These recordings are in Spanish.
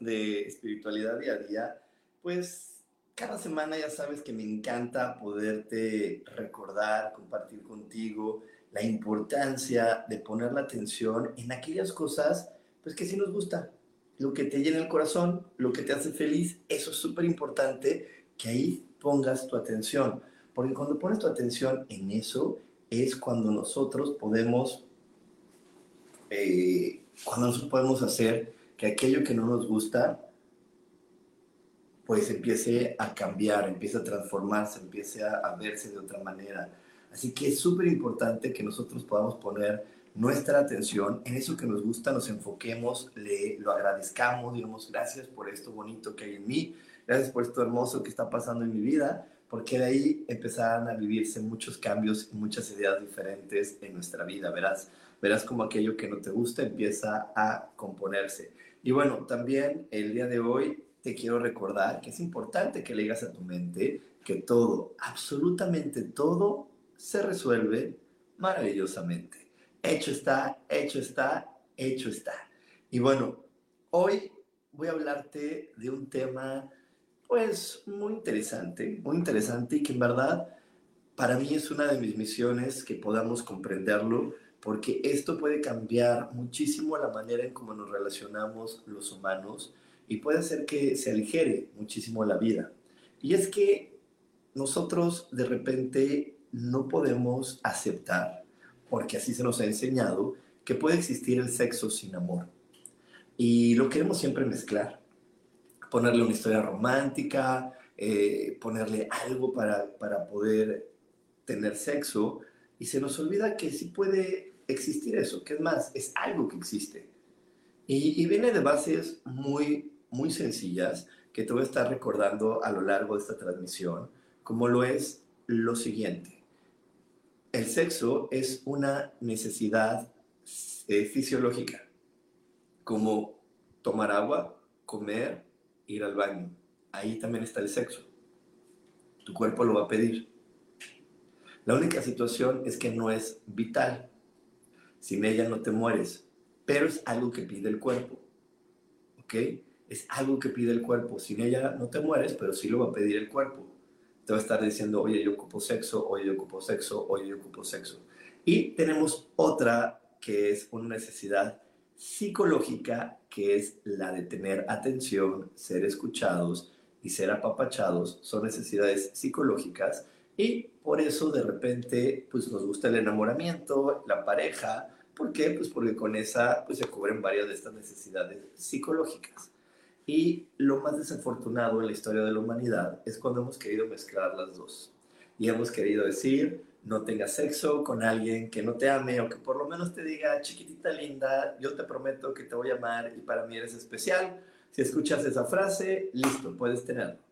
De espiritualidad día a día. Pues cada semana ya sabes que me encanta poderte recordar, compartir contigo la importancia de poner la atención en aquellas cosas pues que sí nos gusta, lo que te llena el corazón, lo que te hace feliz, eso es súper importante que ahí pongas tu atención, porque cuando pones tu atención en eso es cuando nosotros podemos eh, cuando nosotros podemos hacer que aquello que no nos gusta, pues empiece a cambiar, empiece a transformarse, empiece a, verse de otra manera. Así que es súper importante que nosotros podamos poner nuestra atención en eso que nos gusta, nos enfoquemos, le, lo agradezcamos, digamos gracias por esto bonito que hay en mí, gracias por esto hermoso que está pasando en mi vida, porque de ahí empezarán a vivirse muchos cambios y muchas ideas diferentes en nuestra vida, verás verás como aquello que no te gusta empieza a componerse. Y bueno, también el día de hoy te quiero recordar que es importante que le a tu mente que todo, absolutamente todo, se resuelve maravillosamente. Hecho está, hecho está, hecho está. Y bueno, hoy voy a hablarte de un tema pues muy interesante, muy interesante y que en verdad para mí es una de mis misiones que podamos comprenderlo porque esto puede cambiar muchísimo la manera en cómo nos relacionamos los humanos y puede hacer que se aligere muchísimo la vida. Y es que nosotros de repente no podemos aceptar, porque así se nos ha enseñado, que puede existir el sexo sin amor. Y lo queremos siempre mezclar, ponerle una historia romántica, eh, ponerle algo para, para poder tener sexo, y se nos olvida que sí puede existir eso, que es más, es algo que existe. Y, viene de bases muy, muy sencillas que te voy a estar recordando a lo largo de esta transmisión, como lo es lo siguiente. El sexo es una necesidad eh, fisiológica, como tomar agua, comer, ir al baño. Ahí también está el sexo. Tu cuerpo lo va a pedir. La única situación es que no es vital. Sin ella no te mueres, pero es algo que pide el cuerpo. ¿Ok? Es algo que pide el cuerpo. Sin ella no te mueres, pero sí lo va a pedir el cuerpo. Te va a estar diciendo, oye, yo ocupo sexo, oye, yo ocupo sexo, oye, yo ocupo sexo. Y tenemos otra que es una necesidad psicológica, que es la de tener atención, ser escuchados y ser apapachados. Son necesidades psicológicas y por eso de repente pues nos gusta el enamoramiento, la pareja. ¿Por qué? Pues porque con esa pues se cubren varias de estas necesidades psicológicas. Y lo más desafortunado en la historia de la humanidad es cuando hemos querido mezclar las dos. Y hemos querido decir, no tengas sexo con alguien que no te ame o que por lo menos te diga, chiquitita linda, yo te prometo que te voy a amar y para mí eres especial. Si escuchas esa frase, listo, puedes tenerlo.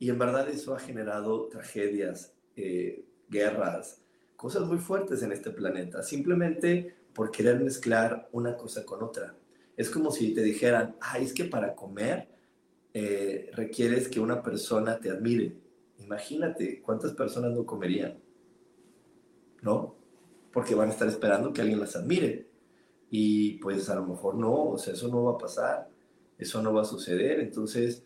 Y en verdad eso ha generado tragedias, eh, guerras, cosas muy fuertes en este planeta, simplemente por querer mezclar una cosa con otra. Es como si te dijeran, ay, es que para comer eh, requieres que una persona te admire. Imagínate cuántas personas no comerían, ¿no? Porque van a estar esperando que alguien las admire. Y pues a lo mejor no, o sea, eso no va a pasar, eso no va a suceder. Entonces,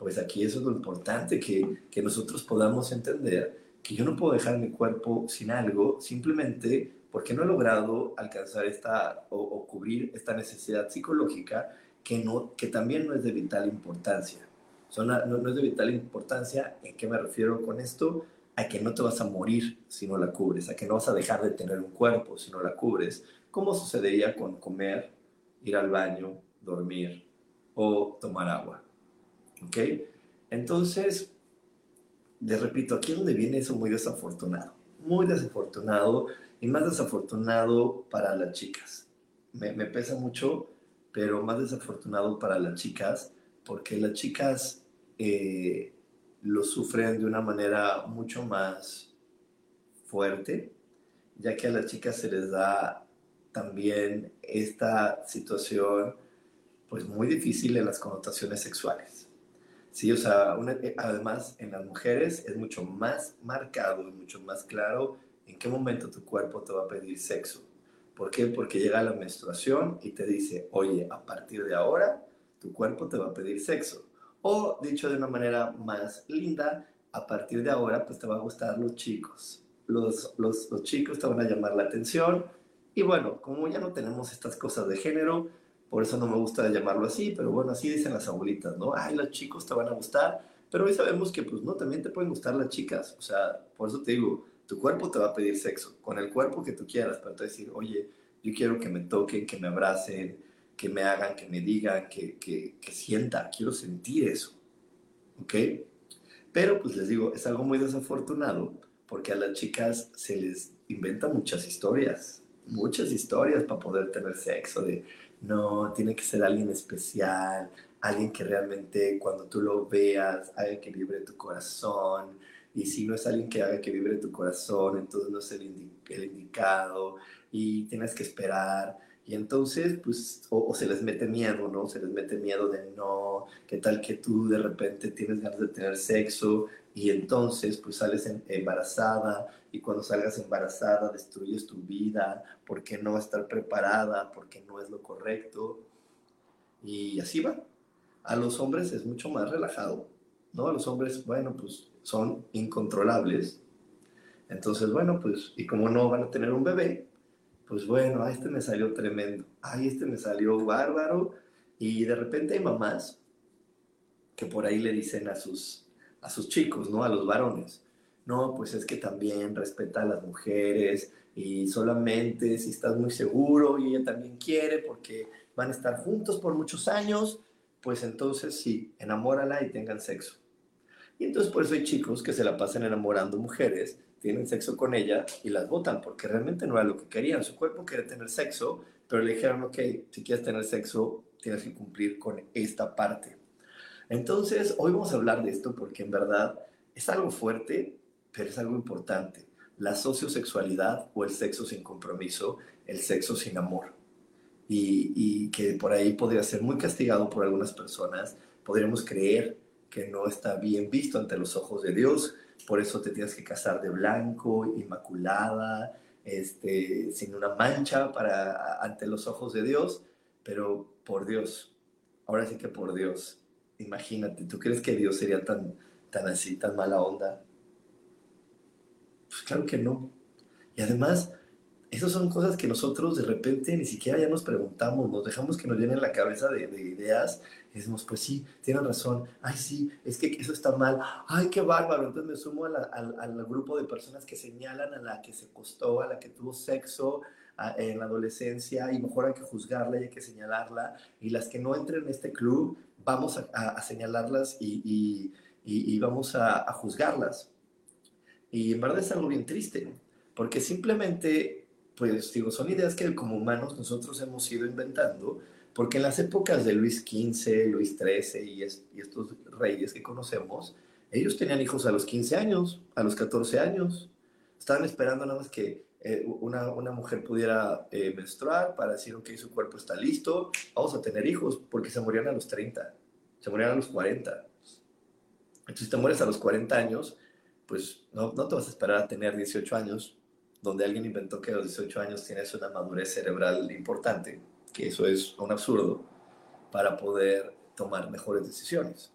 pues aquí eso es lo importante, que, que nosotros podamos entender que yo no puedo dejar mi cuerpo sin algo simplemente porque no he logrado alcanzar esta o, cubrir esta necesidad psicológica que, no, que también no es de vital importancia. no, no, es de vital importancia. ¿En qué me refiero con esto? a que no te vas a morir si no la cubres, a que no vas a dejar de tener un cuerpo si no la cubres, como sucedería con comer, ir al baño, dormir o tomar agua. ¿Ok? Entonces, les repito, aquí es donde viene eso muy desafortunado, muy desafortunado y más desafortunado para las chicas. Me, pesa mucho, pero más desafortunado para las chicas, porque las chicas eh, lo sufren de una manera mucho más fuerte, ya que a las chicas se les da también esta situación pues muy difícil en las connotaciones sexuales. Sí, o sea, además en las mujeres es mucho más marcado y mucho más claro en qué momento tu cuerpo te va a pedir sexo. ¿Por qué? Porque llega la menstruación y te dice, oye, a partir de ahora tu cuerpo te va a pedir sexo. O dicho de una manera más linda, a partir de ahora pues te va a gustar los chicos. Los, los, los chicos te van a llamar la atención. Y bueno, como ya no tenemos estas cosas de género, por eso no me gusta llamarlo así, pero bueno, así dicen las abuelitas, ¿no? Ay, los chicos te van a gustar, pero hoy sabemos que pues no, también te pueden gustar las chicas. O sea, por eso te digo, tu cuerpo te va a pedir sexo, con el cuerpo que tú quieras, para decir, oye, yo quiero que me toquen, que me abracen, que me hagan, que me digan, que, que, que sienta, quiero sentir eso. ¿Ok? Pero pues les digo, es algo muy desafortunado porque a las chicas se les inventan muchas historias, muchas historias para poder tener sexo, de no, tiene que ser alguien especial, alguien que realmente cuando tú lo veas, haga que vibre tu corazón, y si no es alguien que haga que vibre tu corazón, entonces no es el, indicado y tienes que esperar. Y entonces, pues, o, se les mete miedo, ¿no? Se les mete miedo de no, qué tal que tú de repente tienes ganas de tener sexo y entonces, pues, sales embarazada y cuando salgas embarazada destruyes tu vida porque no estar preparada, porque no es lo correcto. Y así va. A los hombres es mucho más relajado, ¿no? A los hombres, bueno, pues son incontrolables. Entonces, bueno, pues, y como no van a tener un bebé, pues bueno, a este me salió tremendo, ay, este me salió bárbaro, y de repente hay mamás que por ahí le dicen a sus, a sus chicos, ¿no? A los varones, no, pues es que también respeta a las mujeres y solamente si estás muy seguro y ella también quiere porque van a estar juntos por muchos años, pues entonces sí, enamórala y tengan sexo. Y entonces por eso hay chicos que se la pasan enamorando mujeres, tienen sexo con ella y las votan porque realmente no era lo que querían. Su cuerpo quiere tener sexo, pero le dijeron, ok, si quieres tener sexo, tienes que cumplir con esta parte. Entonces, hoy vamos a hablar de esto porque en verdad es algo fuerte, pero es algo importante. La sociosexualidad o el sexo sin compromiso, el sexo sin amor. Y, que por ahí podría ser muy castigado por algunas personas. Podríamos creer que no está bien visto ante los ojos de Dios, por eso te tienes que casar de blanco, inmaculada, este, sin una mancha para, ante los ojos de Dios, pero por Dios, ahora sí que por Dios, imagínate, ¿tú crees que Dios sería tan, tan así, tan mala onda? Pues claro que no. Y además, esas son cosas que nosotros de repente ni siquiera ya nos preguntamos, nos dejamos que nos llenen la cabeza de, de ideas y decimos, pues sí, tienen razón, ay sí, es que eso está mal, ay qué bárbaro, entonces me sumo al grupo de personas que señalan a la que se costó, a la que tuvo sexo en la adolescencia y mejor hay que juzgarla y hay que señalarla, y las que no entren en este club, vamos a, señalarlas y, y, vamos a, a juzgarlas. Y en verdad es algo bien triste, porque simplemente pues digo, son ideas que como humanos nosotros hemos ido inventando, porque en las épocas de Luis XV, Luis XIII y, estos reyes que conocemos, ellos tenían hijos a los 15 años, a los 14 años. Estaban esperando nada más que eh, una, una, mujer pudiera eh, menstruar para decir, ok, su cuerpo está listo, vamos a tener hijos, porque se morían a los 30, se morían a los 40. Entonces, si te mueres a los 40 años, pues no, no te vas a esperar a tener 18 años donde alguien inventó que a los 18 años tienes una madurez cerebral importante, que eso es un absurdo, para poder tomar mejores decisiones.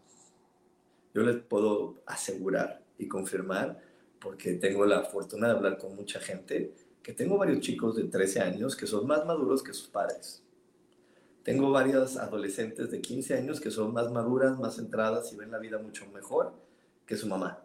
Yo les puedo asegurar y confirmar, porque tengo la fortuna de hablar con mucha gente, que tengo varios chicos de 13 años que son más maduros que sus padres. Tengo varias adolescentes de 15 años que son más maduras, más centradas y ven la vida mucho mejor que su mamá.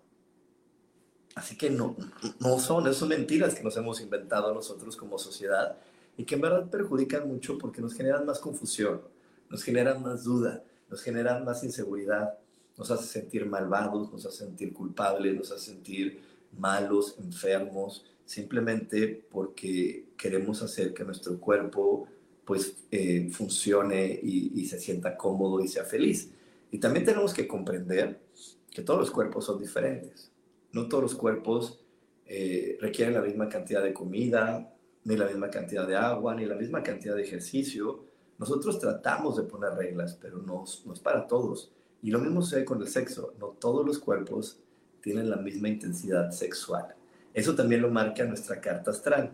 Así que no, no son, son mentiras que nos hemos inventado nosotros como sociedad y que en verdad perjudican mucho porque nos generan más confusión, nos generan más duda, nos generan más inseguridad, nos hace sentir malvados, nos hace sentir culpables, nos hace sentir malos, enfermos, simplemente porque queremos hacer que nuestro cuerpo pues eh, funcione y, se sienta cómodo y sea feliz. Y también tenemos que comprender que todos los cuerpos son diferentes. No todos los cuerpos eh, requieren la misma cantidad de comida, ni la misma cantidad de agua, ni la misma cantidad de ejercicio. Nosotros tratamos de poner reglas, pero no, no es para todos. Y lo mismo sucede con el sexo. No todos los cuerpos tienen la misma intensidad sexual. Eso también lo marca nuestra carta astral.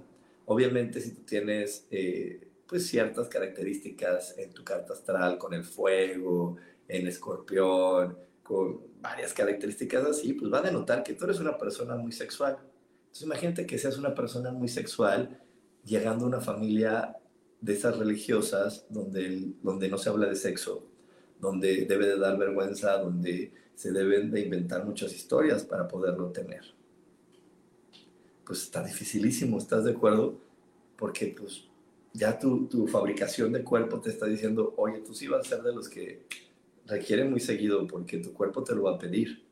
Obviamente, si tú tienes eh, pues ciertas características en tu carta astral con el fuego, en escorpión, con varias características así, pues va a denotar que tú eres una persona muy sexual. Entonces imagínate que seas una persona muy sexual llegando a una familia de esas religiosas donde, donde no se habla de sexo, donde debe de dar vergüenza, donde se deben de inventar muchas historias para poderlo tener. Pues está dificilísimo, ¿estás de acuerdo? Porque pues ya tu, tu fabricación de cuerpo te está diciendo, oye, tú sí vas a ser de los que requieren muy seguido porque tu cuerpo te lo va a pedir.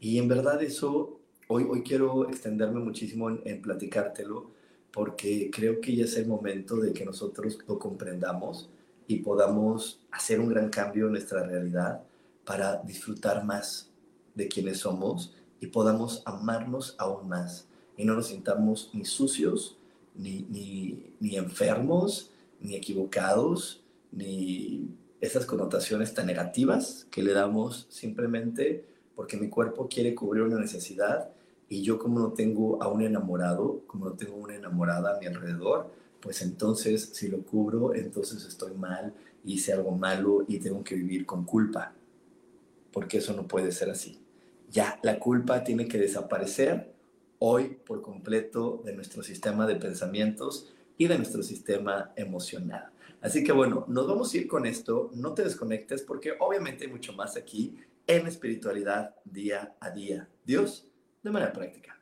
Y en verdad eso, hoy, hoy quiero extenderme muchísimo en, en platicártelo porque creo que ya es el momento de que nosotros lo comprendamos y podamos hacer un gran cambio en nuestra realidad para disfrutar más de quienes somos y podamos amarnos aún más y no nos sintamos ni sucios, ni, ni, ni enfermos, ni equivocados, ni esas connotaciones tan negativas que le damos simplemente porque mi cuerpo quiere cubrir una necesidad y yo como no tengo a un enamorado, como no tengo una enamorada a mi alrededor, pues entonces si lo cubro, entonces estoy mal, hice algo malo y tengo que vivir con culpa, porque eso no puede ser así. Ya, la culpa tiene que desaparecer hoy por completo de nuestro sistema de pensamientos y de nuestro sistema emocional. Así que bueno, nos vamos a ir con esto, no te desconectes porque obviamente hay mucho más aquí en espiritualidad día a día. Dios, de manera práctica.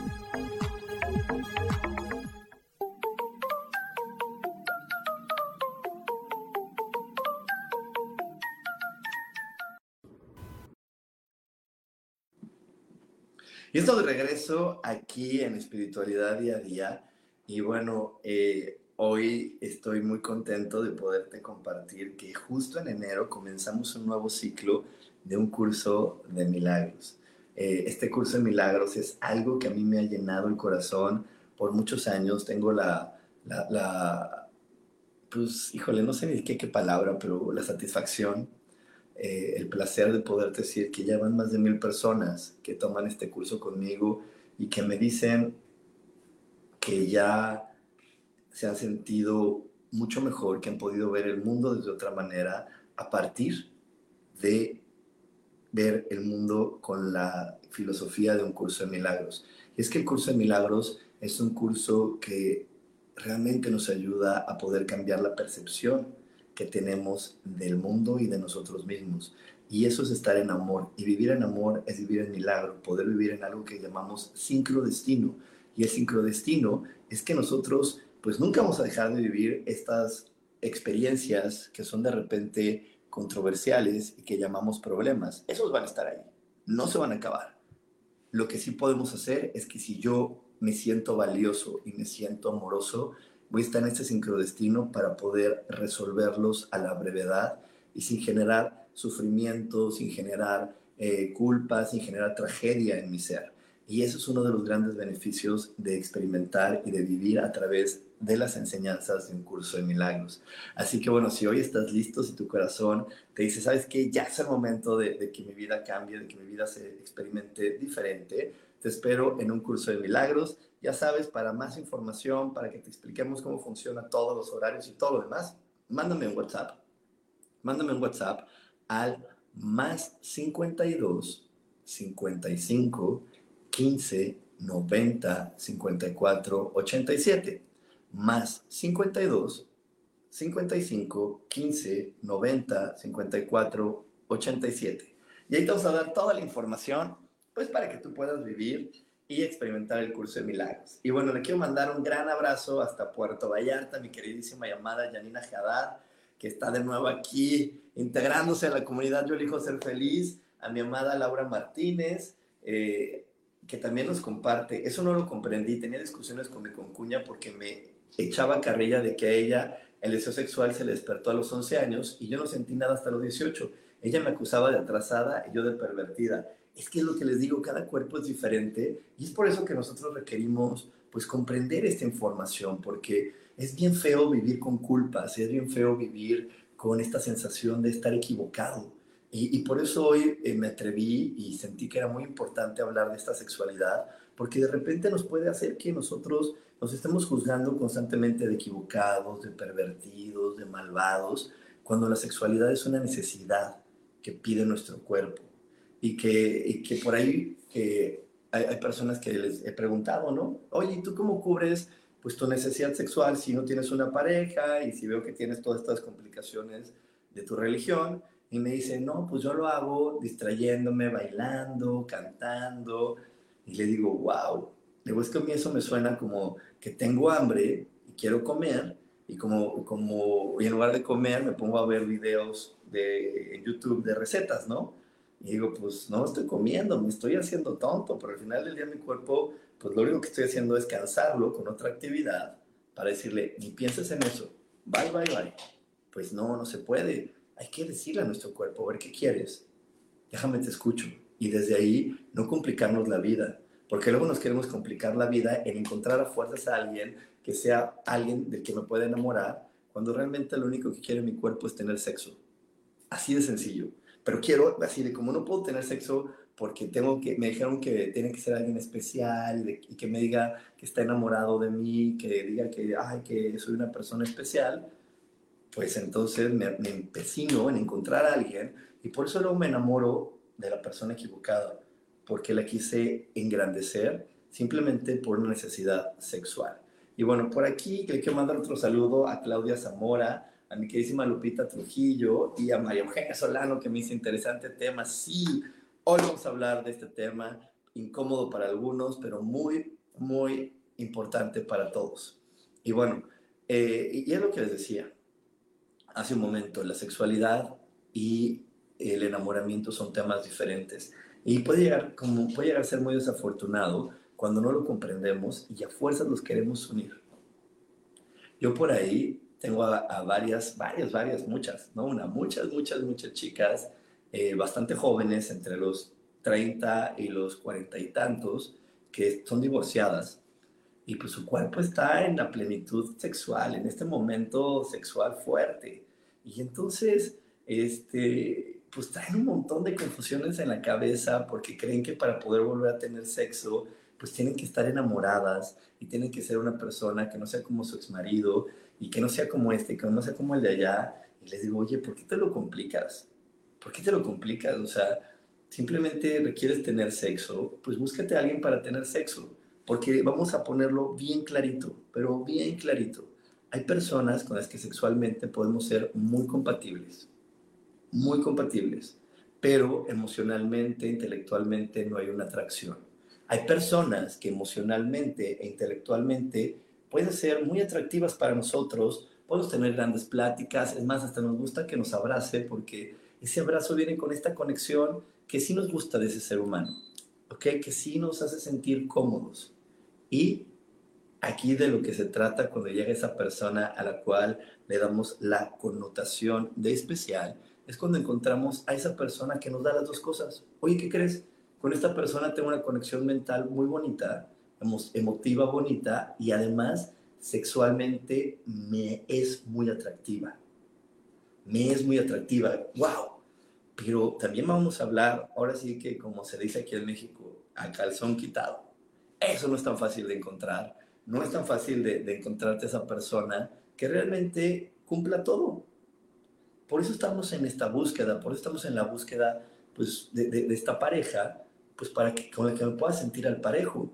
Y esto de regreso aquí en Espiritualidad Día a Día. Y bueno, eh, hoy estoy muy contento de poderte compartir que justo en enero comenzamos un nuevo ciclo de un curso de milagros. Eh, este curso de milagros es algo que a mí me ha llenado el corazón por muchos años. Tengo la, la, la pues, híjole, no sé ni qué, qué palabra, pero la satisfacción eh, el placer de poder decir que ya van más de mil personas que toman este curso conmigo y que me dicen que ya se han sentido mucho mejor, que han podido ver el mundo desde otra manera a partir de ver el mundo con la filosofía de un curso de milagros. Y es que el curso de milagros es un curso que realmente nos ayuda a poder cambiar la percepción que tenemos del mundo y de nosotros mismos. Y eso es estar en amor. Y vivir en amor es vivir en milagro, poder vivir en algo que llamamos sincrodestino. Y el sincrodestino es que nosotros pues nunca vamos a dejar de vivir estas experiencias que son de repente controversiales y que llamamos problemas. Esos van a estar ahí, no se van a acabar. Lo que sí podemos hacer es que si yo me siento valioso y me siento amoroso, voy a estar en este sincrodestino para poder resolverlos a la brevedad y sin generar sufrimiento, sin generar eh, culpa, sin generar tragedia en mi ser. Y eso es uno de los grandes beneficios de experimentar y de vivir a través de las enseñanzas de un curso de milagros. Así que bueno, si hoy estás listo, si tu corazón te dice, sabes que ya es el momento de, que mi vida cambie, de que mi vida se experimente diferente, te espero en un curso de milagros. Ya sabes, para más información, para que te expliquemos cómo funciona todos los horarios y todo lo demás, mándame un WhatsApp. Mándame un WhatsApp al más 52 55 15 90 54 87. Más 52 55 15 90 54 87. Y ahí te vamos a dar toda la información, pues para que tú puedas vivir y experimentar el curso de milagros. Y bueno, le quiero mandar un gran abrazo hasta Puerto Vallarta, mi queridísima llamada Janina Haddad, que está de nuevo aquí integrándose a la comunidad Yo elijo ser feliz, a mi amada Laura Martínez, eh, que también nos comparte, eso no lo comprendí, tenía discusiones con mi concuña porque me echaba carrilla de que a ella el deseo sexual se le despertó a los 11 años y yo no sentí nada hasta los 18. Ella me acusaba de atrasada y yo de pervertida es que es lo que les digo, cada cuerpo es diferente y es por eso que nosotros requerimos pues comprender esta información, porque es bien feo vivir con culpas, es bien feo vivir con esta sensación de estar equivocado. Y, por eso hoy eh, me atreví y sentí que era muy importante hablar de esta sexualidad, porque de repente nos puede hacer que nosotros nos estemos juzgando constantemente de equivocados, de pervertidos, de malvados, cuando la sexualidad es una necesidad que pide nuestro cuerpo y que, que por ahí eh, hay, personas que les he preguntado, ¿no? Oye, ¿y tú cómo cubres pues tu necesidad sexual si no tienes una pareja y si veo que tienes todas estas complicaciones de tu religión? Y me dicen, no, pues yo lo hago distrayéndome, bailando, cantando. Y le digo, wow. Digo, es que a mí eso me suena como que tengo hambre y quiero comer. Y como, como y en lugar de comer, me pongo a ver videos de, YouTube de recetas, ¿no? Y digo, pues no estoy comiendo, me estoy haciendo tonto, pero al final del día mi cuerpo, pues lo único que estoy haciendo es cansarlo con otra actividad para decirle, ni pienses en eso, bye, bye, bye. Pues no, no se puede. Hay que decirle a nuestro cuerpo, a ver qué quieres. Déjame te escucho. Y desde ahí no complicarnos la vida, porque luego nos queremos complicar la vida en encontrar a fuerzas a alguien que sea alguien del que me pueda enamorar, cuando realmente lo único que quiere mi cuerpo es tener sexo. Así de sencillo pero quiero, así de como no puedo tener sexo porque tengo que, me dijeron que tiene que ser alguien especial y que me diga que está enamorado de mí, que diga que, ay, que soy una persona especial, pues entonces me, me empecino en encontrar a alguien y por eso luego me enamoro de la persona equivocada, porque la quise engrandecer simplemente por una necesidad sexual. Y bueno, por aquí le quiero mandar otro saludo a Claudia Zamora, a mi queridísima Lupita Trujillo y a María Eugenia Solano, que me hizo interesante tema. Sí, hoy vamos a hablar de este tema, incómodo para algunos, pero muy, muy importante para todos. Y bueno, eh, y es lo que les decía hace un momento, la sexualidad y el enamoramiento son temas diferentes. Y puede llegar, como, puede llegar a ser muy desafortunado cuando no lo comprendemos y a fuerzas los queremos unir. Yo por ahí tengo a, varias, varias, varias, muchas, no una, muchas, muchas, muchas chicas eh, bastante jóvenes, entre los 30 y los 40 y tantos, que son divorciadas y pues su cuerpo está en la plenitud sexual, en este momento sexual fuerte. Y entonces, este, pues traen un montón de confusiones en la cabeza porque creen que para poder volver a tener sexo, pues tienen que estar enamoradas y tienen que ser una persona que no sea como su exmarido y que no sea como este, que no sea como el de allá. Y les digo, oye, ¿por qué te lo complicas? ¿Por qué te lo complicas? O sea, simplemente requieres tener sexo, pues búscate a alguien para tener sexo. Porque vamos a ponerlo bien clarito, pero bien clarito. Hay personas con las que sexualmente podemos ser muy compatibles muy compatibles, pero emocionalmente, intelectualmente no hay una atracción. Hay personas que emocionalmente e intelectualmente pueden ser muy atractivas para nosotros, podemos tener grandes pláticas, es más, hasta nos gusta que nos abrace porque ese abrazo viene con esta conexión que sí nos gusta de ese ser humano, ¿ok? Que sí nos hace sentir cómodos. Y aquí de lo que se trata cuando llega esa persona a la cual le damos la connotación de especial es cuando encontramos a esa persona que nos da las dos cosas. Oye, ¿qué crees? Con esta persona tengo una conexión mental muy bonita, emotiva bonita y además sexualmente me es muy atractiva. Me es muy atractiva. ¡Wow! Pero también vamos a hablar, ahora sí que como se dice aquí en México, a calzón quitado. Eso no es tan fácil de encontrar. No es tan fácil de, de encontrarte esa persona que realmente cumpla todo. Por eso estamos en esta búsqueda, por eso estamos en la búsqueda pues, de, esta pareja, pues para que con la que me pueda sentir al parejo.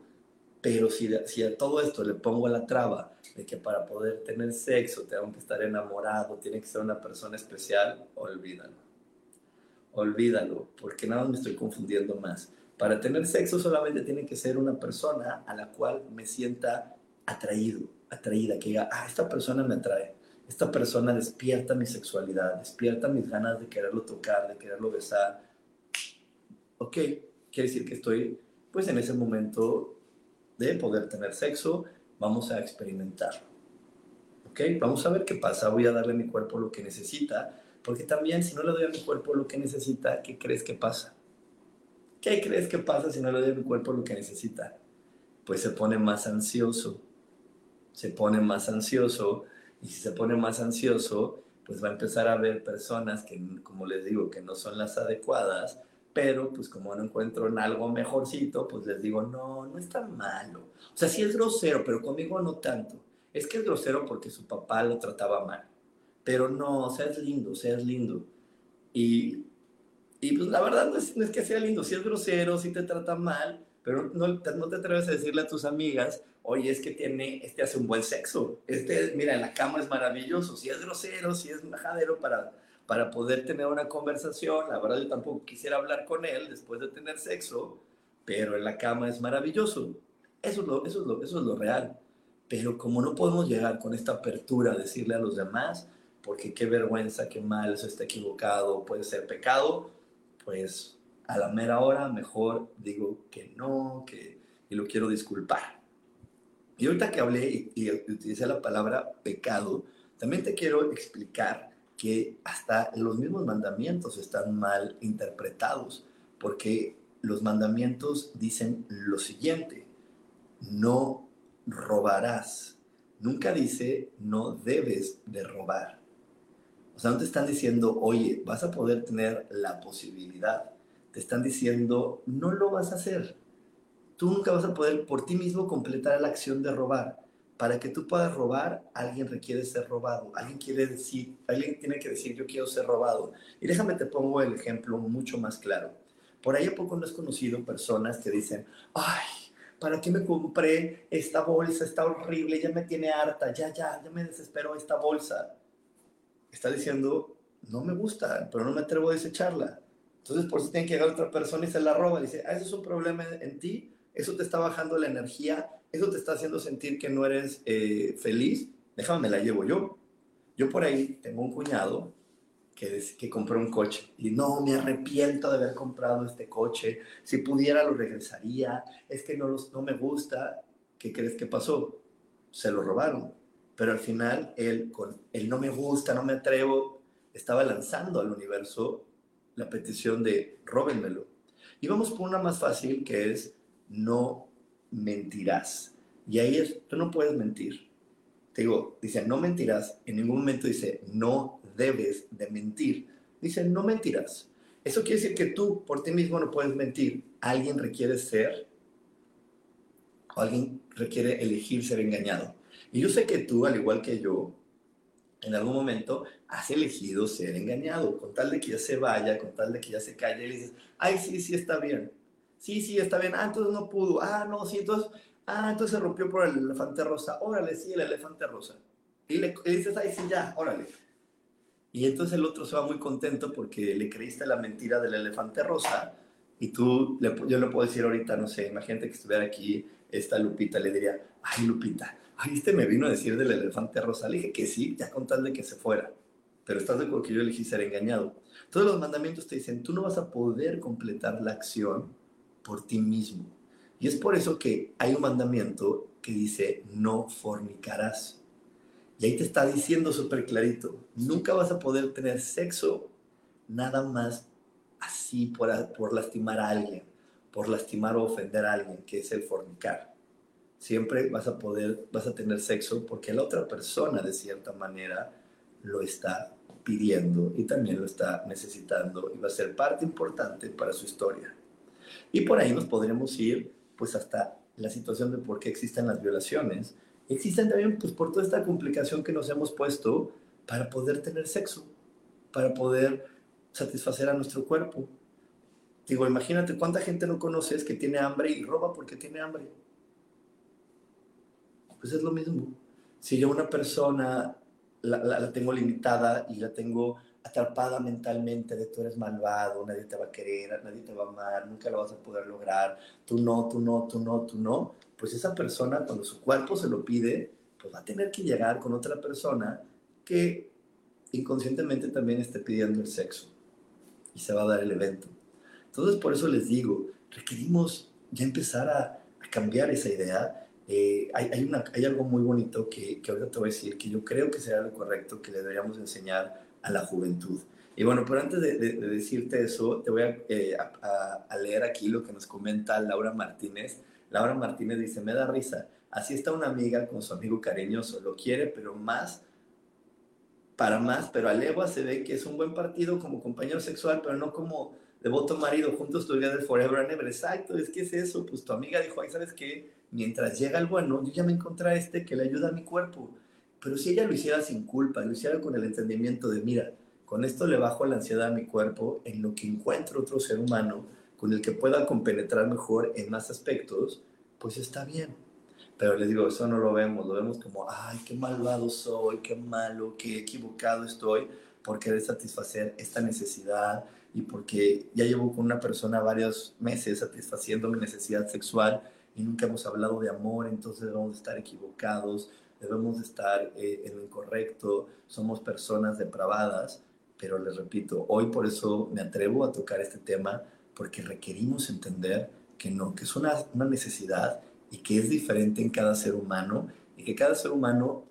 Pero si, a todo esto le pongo la traba de que para poder tener sexo tengo que estar enamorado, tiene que ser una persona especial, olvídalo. Olvídalo, porque nada más me estoy confundiendo más. Para tener sexo solamente tiene que ser una persona a la cual me sienta atraído, atraída, que diga, ah, esta persona me atrae esta persona despierta mi sexualidad, despierta mis ganas de quererlo tocar, de quererlo besar. Ok, quiere decir que estoy pues en ese momento de poder tener sexo, vamos a experimentarlo. Ok, vamos a ver qué pasa, voy a darle a mi cuerpo lo que necesita, porque también si no le doy a mi cuerpo lo que necesita, ¿qué crees que pasa? ¿Qué crees que pasa si no le doy a mi cuerpo lo que necesita? Pues se pone más ansioso, se pone más ansioso y si se pone más ansioso, pues va a empezar a ver personas que, como les digo, que no son las adecuadas, pero pues como no encuentro en algo mejorcito, pues les digo, no, no es tan malo. O sea, sí es grosero, pero conmigo no tanto. Es que es grosero porque su papá lo trataba mal. Pero no, o sea, es lindo, o sea, es lindo. Y, y pues la verdad no es, no es que sea lindo, si es grosero, si te trata mal, pero no, no te atreves a decirle a tus amigas, oye, es que tiene, este hace un buen sexo, este, mira, en la cama es maravilloso, si es grosero, si es majadero para, para poder tener una conversación, la verdad yo tampoco quisiera hablar con él después de tener sexo, pero en la cama es maravilloso. Eso es lo, eso es lo, eso es lo real. Pero como no podemos llegar con esta apertura a decirle a los demás, porque qué vergüenza, qué mal, eso está equivocado, puede ser pecado, pues a la mera hora mejor digo que no, que y lo quiero disculpar. Y ahorita que hablé y, utilicé la palabra pecado, también te quiero explicar que hasta los mismos mandamientos están mal interpretados, porque los mandamientos dicen lo siguiente, no robarás. Nunca dice no debes de robar. O sea, no te están diciendo, oye, vas a poder tener la posibilidad. Te están diciendo, no lo vas a hacer tú nunca vas a poder por ti mismo completar la acción de robar. Para que tú puedas robar, alguien requiere ser robado. Alguien quiere decir, alguien tiene que decir, yo quiero ser robado. Y déjame te pongo el ejemplo mucho más claro. Por ahí a poco no has conocido personas que dicen, ay, ¿para qué me compré esta bolsa? Está horrible, ya me tiene harta, ya, ya, ya me desespero esta bolsa. Está diciendo, no me gusta, pero no me atrevo a desecharla. Entonces, por si tiene que llegar otra persona y se la roba. Dice, ah, eso es un problema en ti, eso te está bajando la energía, eso te está haciendo sentir que no eres eh, feliz, déjame, me la llevo yo. Yo por ahí tengo un cuñado que, que compró un coche y no, me arrepiento de haber comprado este coche, si pudiera lo regresaría, es que no, no me gusta, ¿qué crees que pasó? Se lo robaron, pero al final él con el no me gusta, no me atrevo, estaba lanzando al universo la petición de róbenmelo. Y vamos por una más fácil que es no mentirás. Y ahí es, tú no puedes mentir. Te digo, dice, no mentirás. En ningún momento dice, no debes de mentir. Dice, no mentirás. Eso quiere decir que tú por ti mismo no puedes mentir. Alguien requiere ser, o alguien requiere elegir ser engañado. Y yo sé que tú, al igual que yo, en algún momento has elegido ser engañado, con tal de que ya se vaya, con tal de que ya se calle, y dices, ay, sí, sí, está bien. Sí, sí, está bien. Ah, entonces no pudo. Ah, no, sí, entonces, ah, entonces se rompió por el elefante rosa. Órale, sí, el elefante rosa. Y le, dices, ay, sí, ya, órale. Y entonces el otro se va muy contento porque le creíste la mentira del elefante rosa y tú, yo le puedo decir ahorita, no sé, imagínate que estuviera aquí esta Lupita, le diría, ay Lupita, ay, este me vino a decir del elefante rosa. Le dije que sí, ya con que se fuera. Pero estás de acuerdo que yo elegí ser engañado. Todos los mandamientos te dicen, tú no vas a poder completar la acción por ti mismo. Y es por eso que hay un mandamiento que dice, no fornicarás. Y ahí te está diciendo súper clarito, nunca vas a poder tener sexo nada más así por, por lastimar a alguien, por lastimar o ofender a alguien, que es el fornicar. Siempre vas a poder, vas a tener sexo porque la otra persona de cierta manera lo está pidiendo y también lo está necesitando y va a ser parte importante para su historia. Y por ahí nos podremos ir pues hasta la situación de por qué existen las violaciones existen también pues por toda esta complicación que nos hemos puesto para poder tener sexo, para poder satisfacer a nuestro cuerpo. Digo, imagínate cuánta gente no conoces que tiene hambre y roba porque tiene hambre. Pues es lo mismo. Si yo una persona la, la tengo limitada y la tengo atrapada mentalmente de tú eres malvado, nadie te va a querer, nadie te va a amar, nunca lo vas a poder lograr, tú no, tú no, tú no, tú no, pues esa persona cuando su cuerpo se lo pide, pues va a tener que llegar con otra persona que inconscientemente también esté pidiendo el sexo y se va a dar el evento. Entonces por eso les digo, requerimos ya empezar a, cambiar esa idea. Eh, hay, hay, una, hay algo muy bonito que, que ahorita te voy a decir que yo creo que será lo correcto que le deberíamos enseñar a la juventud. Y bueno, pero antes de, decirte eso, te voy eh, a, leer aquí lo que nos comenta Laura Martínez. Laura Martínez dice, me da risa, así está una amiga con su amigo cariñoso, lo quiere, pero más, para más, pero a legua se ve que es un buen partido como compañero sexual, pero no como devoto marido, juntos de forever and ever. Exacto, es que es eso, pues tu amiga dijo, ay, ¿sabes qué? Mientras llega el bueno, yo ya me encontré a este que le ayuda a mi cuerpo pero si ella lo hiciera sin culpa, lo hiciera con el entendimiento de, mira, con esto le bajo la ansiedad a mi cuerpo, en lo que encuentro otro ser humano con el que pueda compenetrar mejor en más aspectos, pues está bien. Pero les digo, eso no lo vemos, lo vemos como, ay, qué malvado soy, qué malo, qué equivocado estoy por querer satisfacer esta necesidad y porque ya llevo con una persona varios meses satisfaciendo mi necesidad sexual y nunca hemos hablado de amor, entonces vamos a estar equivocados debemos estar eh, en lo incorrecto, somos personas depravadas, pero les repito, hoy por eso me atrevo a tocar este tema, porque requerimos entender que no, que es una, una necesidad y que es diferente en cada ser humano y que cada ser humano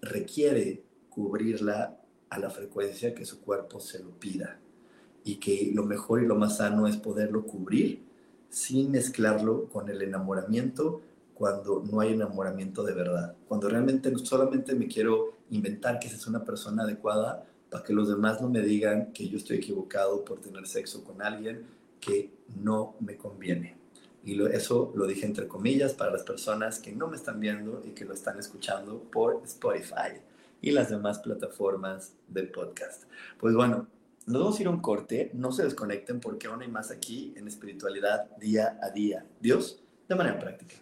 requiere cubrirla a la frecuencia que su cuerpo se lo pida. Y que lo mejor y lo más sano es poderlo cubrir sin mezclarlo con el enamoramiento cuando no hay enamoramiento de verdad, cuando realmente solamente me quiero inventar que es una persona adecuada para que los demás no me digan que yo estoy equivocado por tener sexo con alguien que no me conviene. Y eso lo dije entre comillas para las personas que no me están viendo y que lo están escuchando por Spotify y las demás plataformas del podcast. Pues bueno, nos vamos a ir a un corte, no se desconecten porque aún hay más aquí en espiritualidad día a día. Dios, de manera práctica.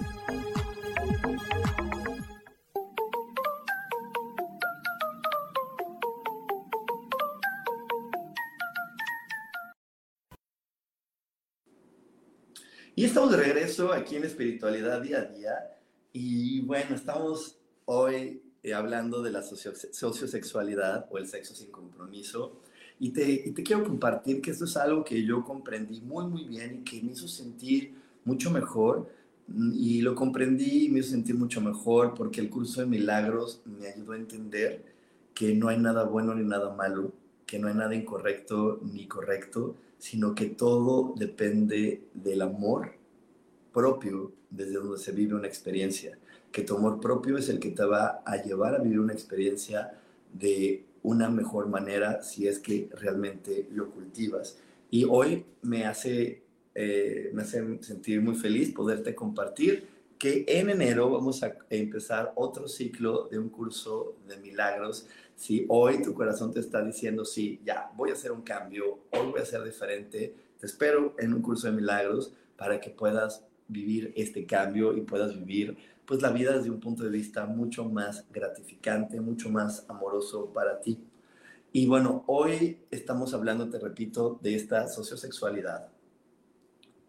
Aquí en Espiritualidad Día a Día. Y bueno, estamos hoy eh, hablando de la socio sociosexualidad o el sexo sin compromiso. Y te, y te quiero compartir que esto es algo que yo comprendí muy, muy bien y que me hizo sentir mucho mejor. Y lo comprendí y me hizo sentir mucho mejor porque el curso de milagros me ayudó a entender que no hay nada bueno ni nada malo, que no hay nada incorrecto ni correcto, sino que todo depende del amor propio desde donde se vive una experiencia, que tu amor propio es el que te va a llevar a vivir una experiencia de una mejor manera si es que realmente lo cultivas. Y hoy me hace, eh, me hace sentir muy feliz poderte compartir que en enero vamos a empezar otro ciclo de un curso de milagros si hoy tu corazón te está diciendo, sí, ya, voy a hacer un cambio, hoy voy a ser diferente, te espero en un curso de milagros para que puedas vivir este cambio y puedas vivir pues la vida desde un punto de vista mucho más gratificante, mucho más amoroso para ti. Y bueno, hoy estamos hablando, te repito, de esta sociosexualidad.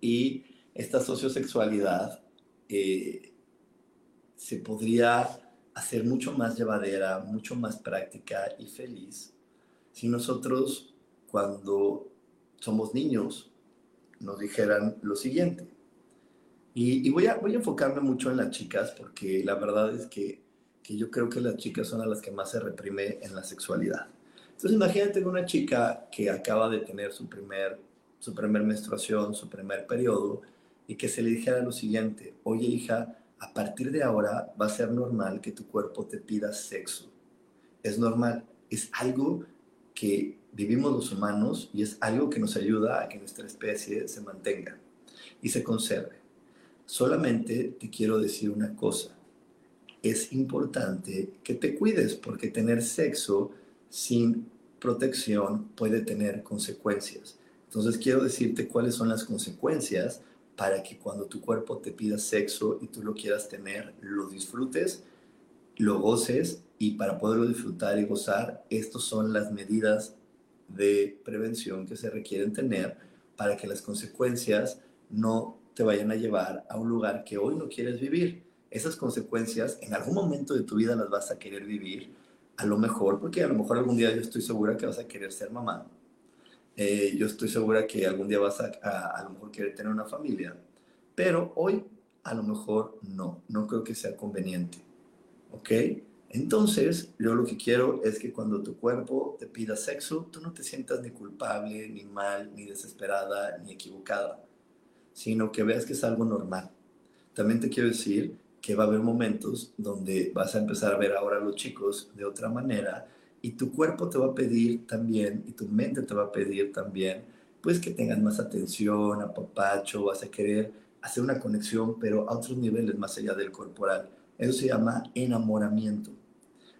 Y esta sociosexualidad eh, se podría hacer mucho más llevadera, mucho más práctica y feliz si nosotros cuando somos niños nos dijeran lo siguiente. Y, voy, a, voy a enfocarme mucho en las chicas porque la verdad es que, que yo creo que las chicas son a las que más se reprime en la sexualidad. Entonces imagínate una chica que acaba de tener su primer, su primer menstruación, su primer periodo, y que se le dijera lo siguiente, oye hija, a partir de ahora va a ser normal que tu cuerpo te pida sexo. Es normal, es algo que vivimos los humanos y es algo que nos ayuda a que nuestra especie se mantenga y se conserve. Solamente te quiero decir una cosa. Es importante que te cuides porque tener sexo sin protección puede tener consecuencias. Entonces quiero decirte cuáles son las consecuencias para que cuando tu cuerpo te pida sexo y tú lo quieras tener, lo disfrutes, lo goces y para poderlo disfrutar y gozar, estas son las medidas de prevención que se requieren tener para que las consecuencias no te vayan a llevar a un lugar que hoy no quieres vivir. Esas consecuencias en algún momento de tu vida las vas a querer vivir, a lo mejor, porque a lo mejor algún día yo estoy segura que vas a querer ser mamá, eh, yo estoy segura que algún día vas a, a, lo mejor querer tener una familia, pero hoy a lo mejor no, no creo que sea conveniente, ¿ok? Entonces, yo lo que quiero es que cuando tu cuerpo te pida sexo, tú no te sientas ni culpable, ni mal, ni desesperada, ni equivocada, sino que veas que es algo normal. También te quiero decir que va a haber momentos donde vas a empezar a ver ahora a los chicos de otra manera y tu cuerpo te va a pedir también y tu mente te va a pedir también, pues que tengas más atención, apapacho, vas a querer hacer una conexión, pero a otros niveles más allá del corporal. Eso se llama enamoramiento.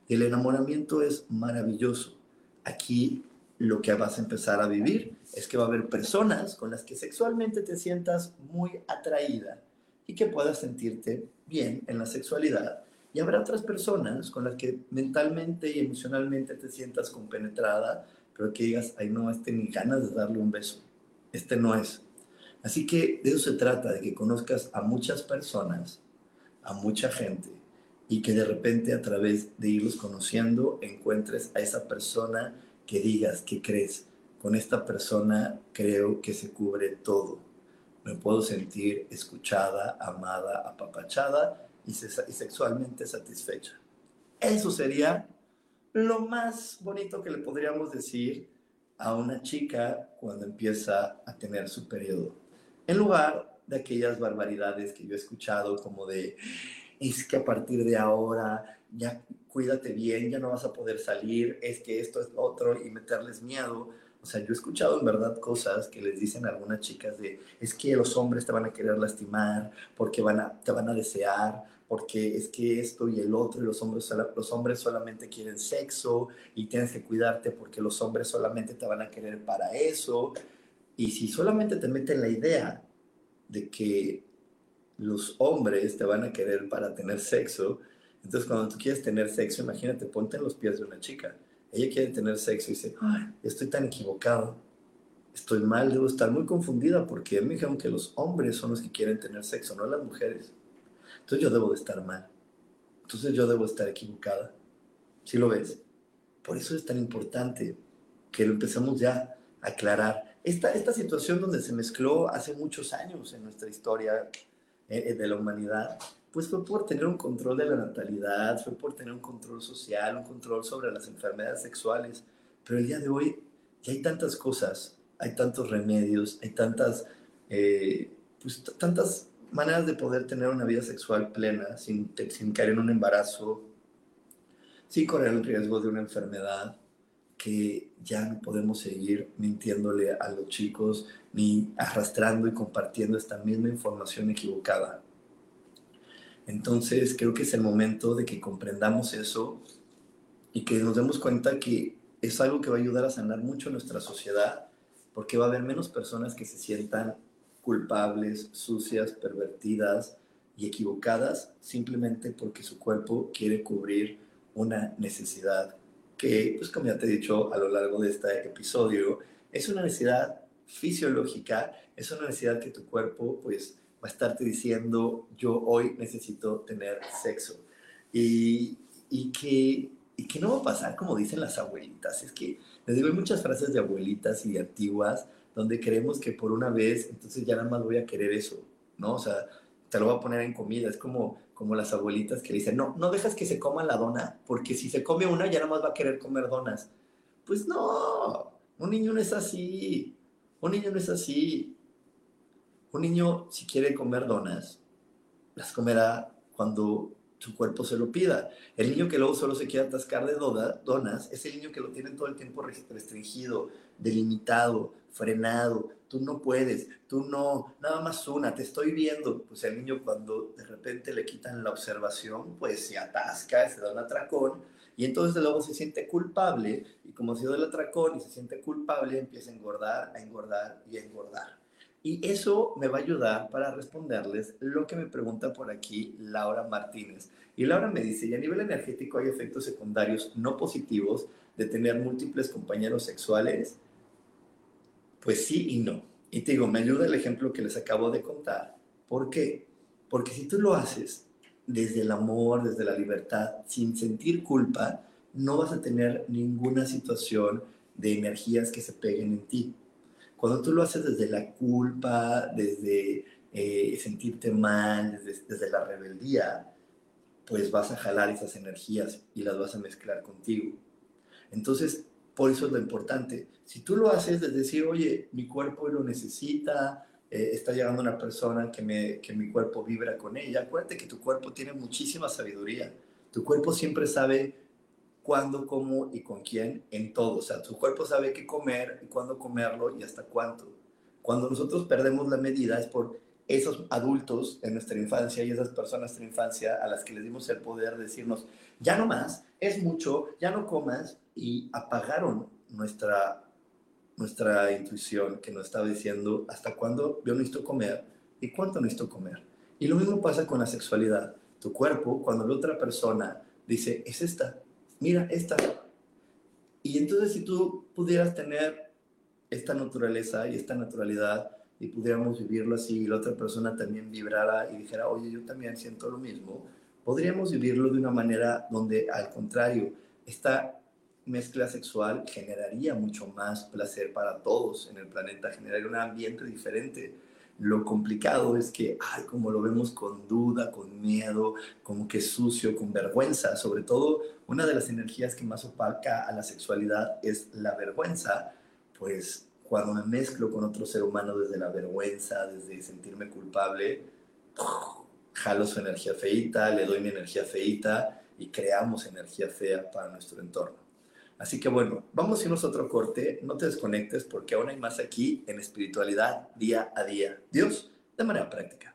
El enamoramiento es maravilloso. Aquí lo que vas a empezar a vivir es que va a haber personas con las que sexualmente te sientas muy atraída y que puedas sentirte bien en la sexualidad. Y habrá otras personas con las que mentalmente y emocionalmente te sientas compenetrada, pero que digas, ay no, este ni ganas de darle un beso. Este no es. Así que de eso se trata, de que conozcas a muchas personas, a mucha gente, y que de repente a través de irlos conociendo encuentres a esa persona que digas que crees. Con esta persona creo que se cubre todo. Me puedo sentir escuchada, amada, apapachada y, y sexualmente satisfecha. Eso sería lo más bonito que le podríamos decir a una chica cuando empieza a tener su periodo. En lugar de aquellas barbaridades que yo he escuchado como de es que a partir de ahora ya cuídate bien, ya no vas a poder salir, es que esto es otro y meterles miedo. O sea, yo he escuchado en verdad cosas que les dicen algunas chicas de, es que los hombres te van a querer lastimar, porque van a, te van a desear, porque es que esto y el otro, y los hombres, los hombres solamente quieren sexo y tienes que cuidarte porque los hombres solamente te van a querer para eso. Y si solamente te meten la idea de que los hombres te van a querer para tener sexo. Entonces, cuando tú quieres tener sexo, imagínate, ponte en los pies de una chica. Ella quiere tener sexo y dice, estoy tan equivocado, estoy mal, debo estar muy confundida porque me dijeron que los hombres son los que quieren tener sexo, no las mujeres. Entonces yo debo de estar mal. Entonces yo debo estar equivocada. ¿Sí lo ves? Por eso es tan importante que lo empecemos ya a aclarar. Esta, esta situación donde se mezcló hace muchos años en nuestra historia, eh, eh, de la humanidad, pues fue por tener un control de la natalidad, fue por tener un control social, un control sobre las enfermedades sexuales. Pero el día de hoy ya hay tantas cosas, hay tantos remedios, hay tantas, eh, pues, tantas maneras de poder tener una vida sexual plena sin, sin caer en un embarazo, sin correr el riesgo de una enfermedad, que ya no podemos seguir mintiéndole a los chicos ni arrastrando y compartiendo esta misma información equivocada. Entonces creo que es el momento de que comprendamos eso y que nos demos cuenta que es algo que va a ayudar a sanar mucho nuestra sociedad porque va a haber menos personas que se sientan culpables, sucias, pervertidas y equivocadas simplemente porque su cuerpo quiere cubrir una necesidad que, pues como ya te he dicho a lo largo de este episodio, es una necesidad fisiológica, es una necesidad que tu cuerpo, pues, va a estarte diciendo, yo hoy necesito tener sexo. Y, y, que, y que no va a pasar como dicen las abuelitas. Es que les digo, hay muchas frases de abuelitas y de antiguas donde creemos que por una vez, entonces ya nada más voy a querer eso, ¿no? O sea, te lo voy a poner en comida. Es como, como las abuelitas que dicen, no, no dejas que se coma la dona, porque si se come una ya nada más va a querer comer donas. Pues no, un niño no es así. Un niño no es así. Un niño, si quiere comer donas, las comerá cuando su cuerpo se lo pida. El niño que luego solo se quiere atascar de donas es el niño que lo tiene todo el tiempo restringido, delimitado, frenado, tú no puedes, tú no, nada más una, te estoy viendo. Pues el niño cuando de repente le quitan la observación, pues se atasca, se da un atracón y entonces luego se siente culpable y como se da el atracón y se siente culpable, empieza a engordar, a engordar y a engordar. Y eso me va a ayudar para responderles lo que me pregunta por aquí Laura Martínez. Y Laura me dice, y a nivel energético hay efectos secundarios no positivos de tener múltiples compañeros sexuales. Pues sí y no. Y te digo, me ayuda el ejemplo que les acabo de contar. ¿Por qué? Porque si tú lo haces desde el amor, desde la libertad, sin sentir culpa, no vas a tener ninguna situación de energías que se peguen en ti. Cuando tú lo haces desde la culpa, desde eh, sentirte mal, desde, desde la rebeldía, pues vas a jalar esas energías y las vas a mezclar contigo. Entonces, por eso es lo importante. Si tú lo haces de decir, oye, mi cuerpo lo necesita, eh, está llegando una persona que, me, que mi cuerpo vibra con ella, acuérdate que tu cuerpo tiene muchísima sabiduría. Tu cuerpo siempre sabe cuándo, cómo y con quién en todo. O sea, tu cuerpo sabe qué comer y cuándo comerlo y hasta cuánto. Cuando nosotros perdemos la medida es por esos adultos en nuestra infancia y esas personas de nuestra infancia a las que les dimos el poder de decirnos, ya no más, es mucho, ya no comas, y apagaron nuestra, nuestra intuición que nos estaba diciendo hasta cuándo yo necesito comer y cuánto necesito comer. Y lo mismo pasa con la sexualidad. Tu cuerpo, cuando la otra persona dice, es esta, mira, esta. Y entonces si tú pudieras tener esta naturaleza y esta naturalidad y pudiéramos vivirlo así y la otra persona también vibrara y dijera, oye, yo también siento lo mismo, podríamos vivirlo de una manera donde al contrario, esta mezcla sexual generaría mucho más placer para todos en el planeta, generaría un ambiente diferente. Lo complicado es que, ay, como lo vemos con duda, con miedo, como que sucio, con vergüenza. Sobre todo, una de las energías que más opaca a la sexualidad es la vergüenza. Pues cuando me mezclo con otro ser humano desde la vergüenza, desde sentirme culpable, jalo su energía feita, le doy mi energía feita y creamos energía fea para nuestro entorno. Así que bueno, vamos a irnos a otro corte, no te desconectes porque aún hay más aquí en espiritualidad día a día. Dios, de manera práctica.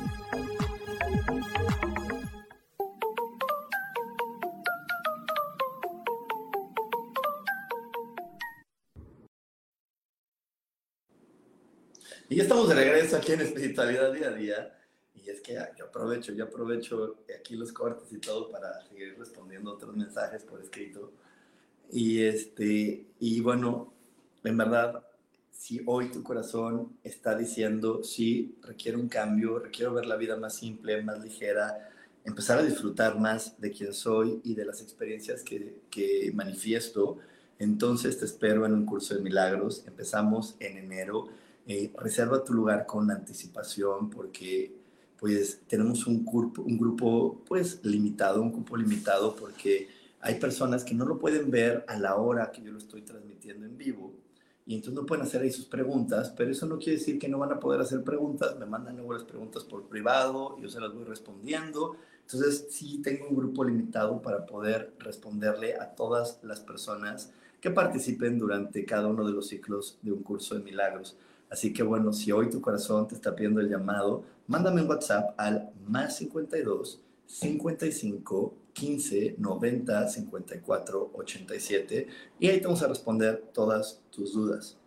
Y ya estamos de regreso aquí en Espiritualidad Día a Día. Y es que yo aprovecho, yo aprovecho aquí los cortes y todo para seguir respondiendo otros mensajes por escrito. Y, este, y bueno, en verdad, si hoy tu corazón está diciendo, sí, requiere un cambio, requiero ver la vida más simple, más ligera, empezar a disfrutar más de quién soy y de las experiencias que, que manifiesto, entonces te espero en un curso de milagros. Empezamos en enero eh, reserva tu lugar con anticipación porque pues tenemos un grupo, un grupo pues limitado, un grupo limitado porque hay personas que no lo pueden ver a la hora que yo lo estoy transmitiendo en vivo y entonces no pueden hacer ahí sus preguntas, pero eso no quiere decir que no van a poder hacer preguntas, me mandan luego las preguntas por privado, yo se las voy respondiendo, entonces sí tengo un grupo limitado para poder responderle a todas las personas que participen durante cada uno de los ciclos de un curso de milagros. Así que bueno, si hoy tu corazón te está pidiendo el llamado, mándame un WhatsApp al más 52 55 15 90 54 87 y ahí te vamos a responder todas tus dudas.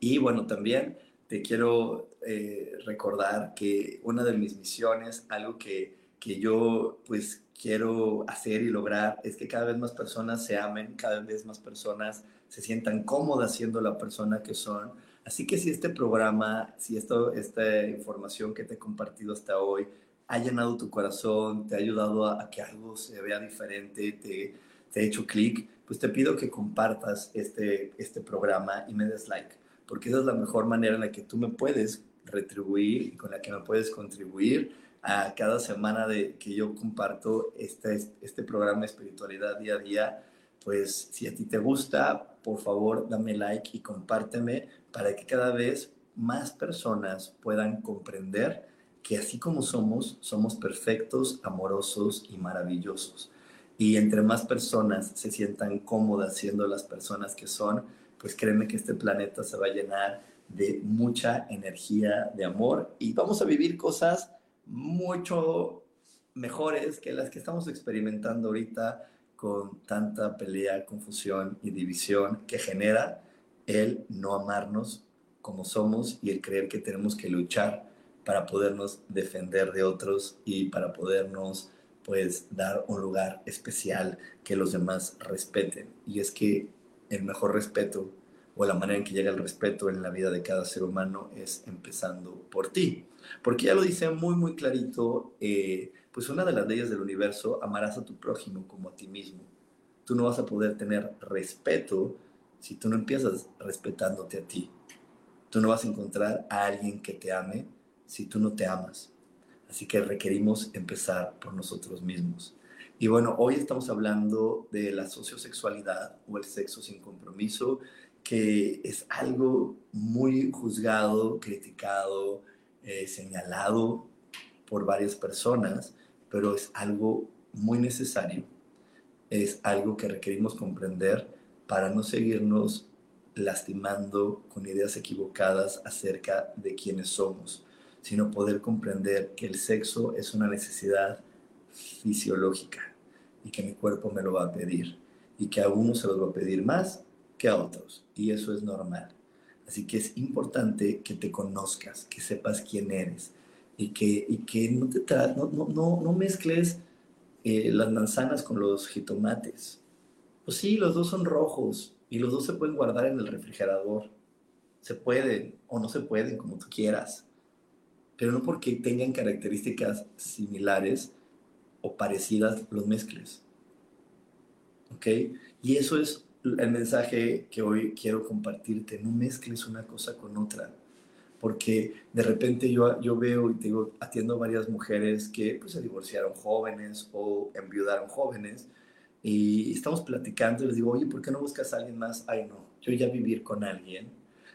Y bueno, también te quiero eh, recordar que una de mis misiones, algo que, que yo pues quiero hacer y lograr, es que cada vez más personas se amen, cada vez más personas se sientan cómodas siendo la persona que son Así que si este programa, si esta información que te he compartido hasta hoy ha llenado tu corazón, te ha ayudado a, que algo se vea diferente, te, te ha hecho clic, pues te pido que compartas este, este programa y me des like, porque esa es la mejor manera en la que tú me puedes retribuir y con la que me puedes contribuir a cada semana de que yo comparto este, este programa de espiritualidad día a día. Pues si a ti te gusta, por favor dame like y compárteme para que cada vez más personas puedan comprender que así como somos, somos perfectos, amorosos y maravillosos. Y entre más personas se sientan cómodas siendo las personas que son, pues créeme que este planeta se va a llenar de mucha energía de amor y vamos a vivir cosas mucho mejores que las que estamos experimentando ahorita con tanta pelea, confusión y división que genera el no amarnos como somos y el creer que tenemos que luchar para podernos defender de otros y para podernos pues dar un lugar especial que los demás respeten. Y es que el mejor respeto o la manera en que llega el respeto en la vida de cada ser humano es empezando por ti. Porque ya lo dice muy, muy clarito, eh, pues una de las leyes del universo, amarás a tu prójimo como a ti mismo. Tú no vas a poder tener respeto si tú no empiezas respetándote a ti. Tú no vas a encontrar a alguien que te ame si tú no te amas. Así que requerimos empezar por nosotros mismos. Y bueno, hoy estamos hablando de la sociosexualidad o el sexo sin compromiso que es algo muy juzgado, criticado, eh, señalado por varias personas, pero es algo muy necesario. Es algo que requerimos comprender para no seguirnos lastimando con ideas equivocadas acerca de quiénes somos, sino poder comprender que el sexo es una necesidad fisiológica y que mi cuerpo me lo va a pedir y que a uno se lo va a pedir más que a otros y eso es normal. Así que es importante que te conozcas, que sepas quién eres y que, y que no, te no, no, no, mezcles eh, las manzanas con los jitomates. Pues sí, los dos son rojos y los dos se pueden guardar en el refrigerador. Se pueden o no se pueden, como tú quieras. Pero no porque tengan características similares o parecidas los mezcles. ¿Ok? Y eso es el mensaje que hoy quiero compartirte, no mezcles una cosa con otra, porque de repente yo, yo veo y te digo, atiendo varias mujeres que pues, se divorciaron jóvenes o enviudaron jóvenes y estamos platicando y les digo, oye, ¿por qué no buscas a alguien más? Ay, no, yo ya vivir con alguien,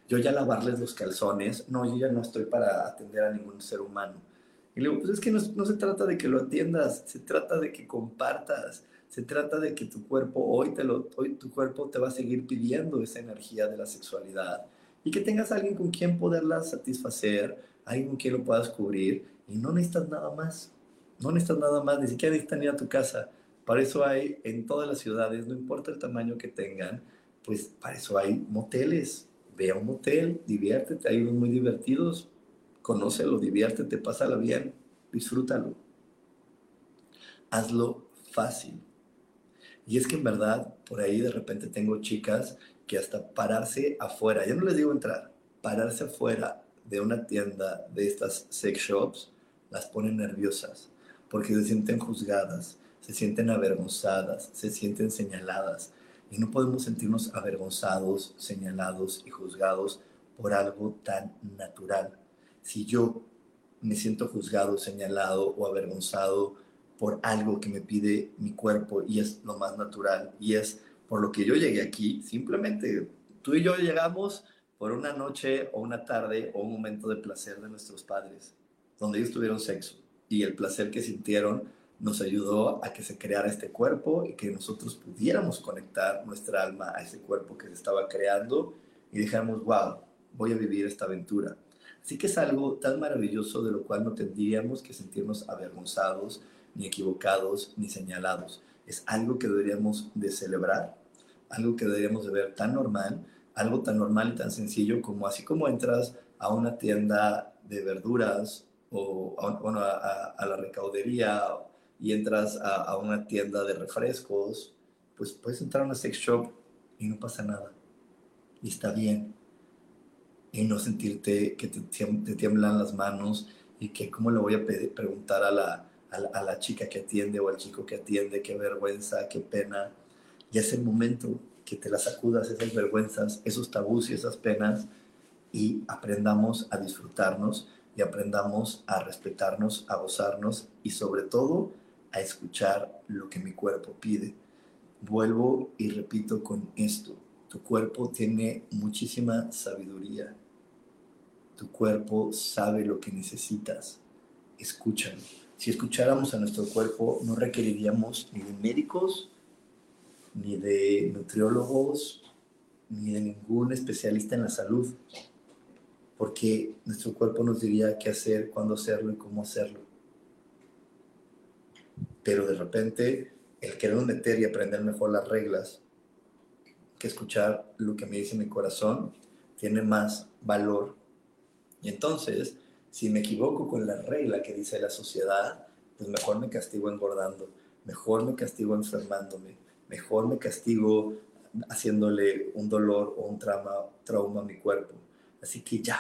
yo ya lavarles los calzones, no, yo ya no estoy para atender a ningún ser humano. Y le digo, pues es que no, no se trata de que lo atiendas, se trata de que compartas, se trata de que tu cuerpo hoy, te lo, hoy tu cuerpo te va a seguir pidiendo esa energía de la sexualidad y que tengas alguien con quien poderla satisfacer, alguien con quien lo puedas cubrir y no necesitas nada más. No necesitas nada más, ni siquiera necesitas ir a tu casa. Para eso hay en todas las ciudades, no importa el tamaño que tengan, pues para eso hay moteles. Ve a un motel, diviértete, hay unos muy divertidos, conócelo, diviértete, pásala bien, disfrútalo. Hazlo fácil. Y es que en verdad, por ahí de repente tengo chicas que hasta pararse afuera, ya no les digo entrar, pararse afuera de una tienda de estas sex shops, las ponen nerviosas, porque se sienten juzgadas, se sienten avergonzadas, se sienten señaladas. Y no podemos sentirnos avergonzados, señalados y juzgados por algo tan natural. Si yo me siento juzgado, señalado o avergonzado por algo que me pide mi cuerpo y es lo más natural y es por lo que yo llegué aquí. Simplemente tú y yo llegamos por una noche o una tarde o un momento de placer de nuestros padres, donde ellos tuvieron sexo y el placer que sintieron nos ayudó a que se creara este cuerpo y que nosotros pudiéramos conectar nuestra alma a ese cuerpo que se estaba creando y dijéramos, wow, voy a vivir esta aventura. Así que es algo tan maravilloso de lo cual no tendríamos que sentirnos avergonzados, ni equivocados, ni señalados. Es algo que deberíamos de celebrar, algo que deberíamos de ver tan normal, algo tan normal y tan sencillo como así como entras a una tienda de verduras o a, a, la recaudería y entras a, a, una tienda de refrescos, pues puedes entrar a una sex shop y no pasa nada. Y está bien. y no sentirte que te, te tiemblan las manos y que cómo le voy a pedir, preguntar a la, a la, chica que atiende o al chico que atiende, qué vergüenza, qué pena. Y es el momento que te las sacudas, esas vergüenzas, esos tabús y esas penas y aprendamos a disfrutarnos y aprendamos a respetarnos, a gozarnos y sobre todo a escuchar lo que mi cuerpo pide. Vuelvo y repito con esto, tu cuerpo tiene muchísima sabiduría. Tu cuerpo sabe lo que necesitas. Escúchalo si escucháramos a nuestro cuerpo, no requeriríamos ni de médicos, ni de nutriólogos, ni de ningún especialista en la salud, porque nuestro cuerpo nos diría qué hacer, cuándo hacerlo y cómo hacerlo. Pero de repente, el querer meter y aprender mejor las reglas que escuchar lo que me dice mi corazón tiene más valor. Y entonces, si me equivoco con la regla que dice la sociedad, pues mejor me castigo engordando, mejor me castigo enfermándome, mejor me castigo haciéndole un dolor o un trauma, trauma a mi cuerpo. Así que ya,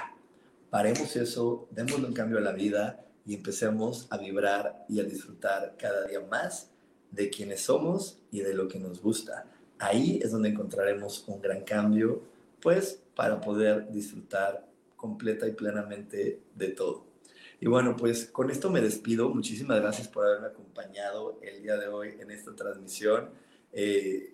paremos eso, démosle un cambio a la vida y empecemos a vibrar y a disfrutar cada día más de quienes somos y de lo que nos gusta. Ahí es donde encontraremos un gran cambio, pues para poder disfrutar completa y plenamente de todo. Y bueno, pues con esto me despido. Muchísimas gracias por haberme acompañado el día de hoy en esta transmisión. Eh,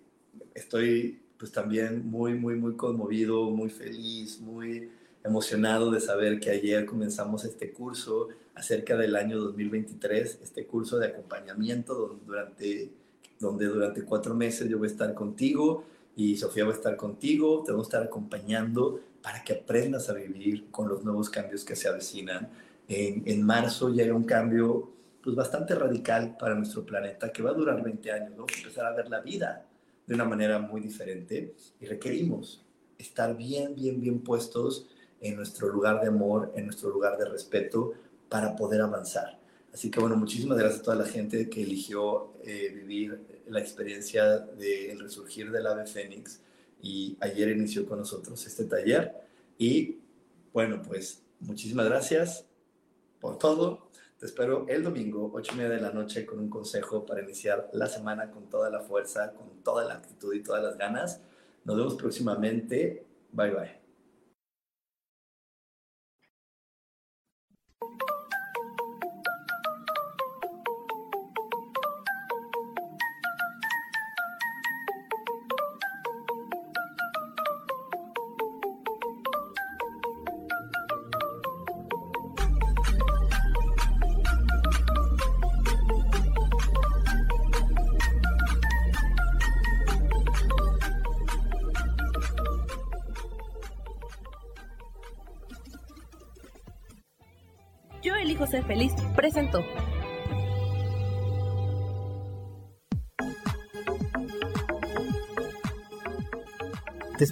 estoy pues también muy, muy, muy conmovido, muy feliz, muy emocionado de saber que ayer comenzamos este curso acerca del año 2023, este curso de acompañamiento durante, donde durante cuatro meses yo voy a estar contigo y Sofía va a estar contigo, te vamos a estar acompañando para que aprendas a vivir con los nuevos cambios que se avecinan. En, en marzo llega un cambio pues bastante radical para nuestro planeta que va a durar 20 años. Vamos a empezar a ver la vida de una manera muy diferente y requerimos estar bien, bien, bien puestos en nuestro lugar de amor, en nuestro lugar de respeto para poder avanzar. Así que bueno, muchísimas gracias a toda la gente que eligió eh, vivir la experiencia del resurgir del ave fénix y ayer inició con nosotros este taller. Y bueno, pues muchísimas gracias por todo. Te espero el domingo, 8 y media de la noche, con un consejo para iniciar la semana con toda la fuerza, con toda la actitud y todas las ganas. Nos vemos próximamente. Bye bye.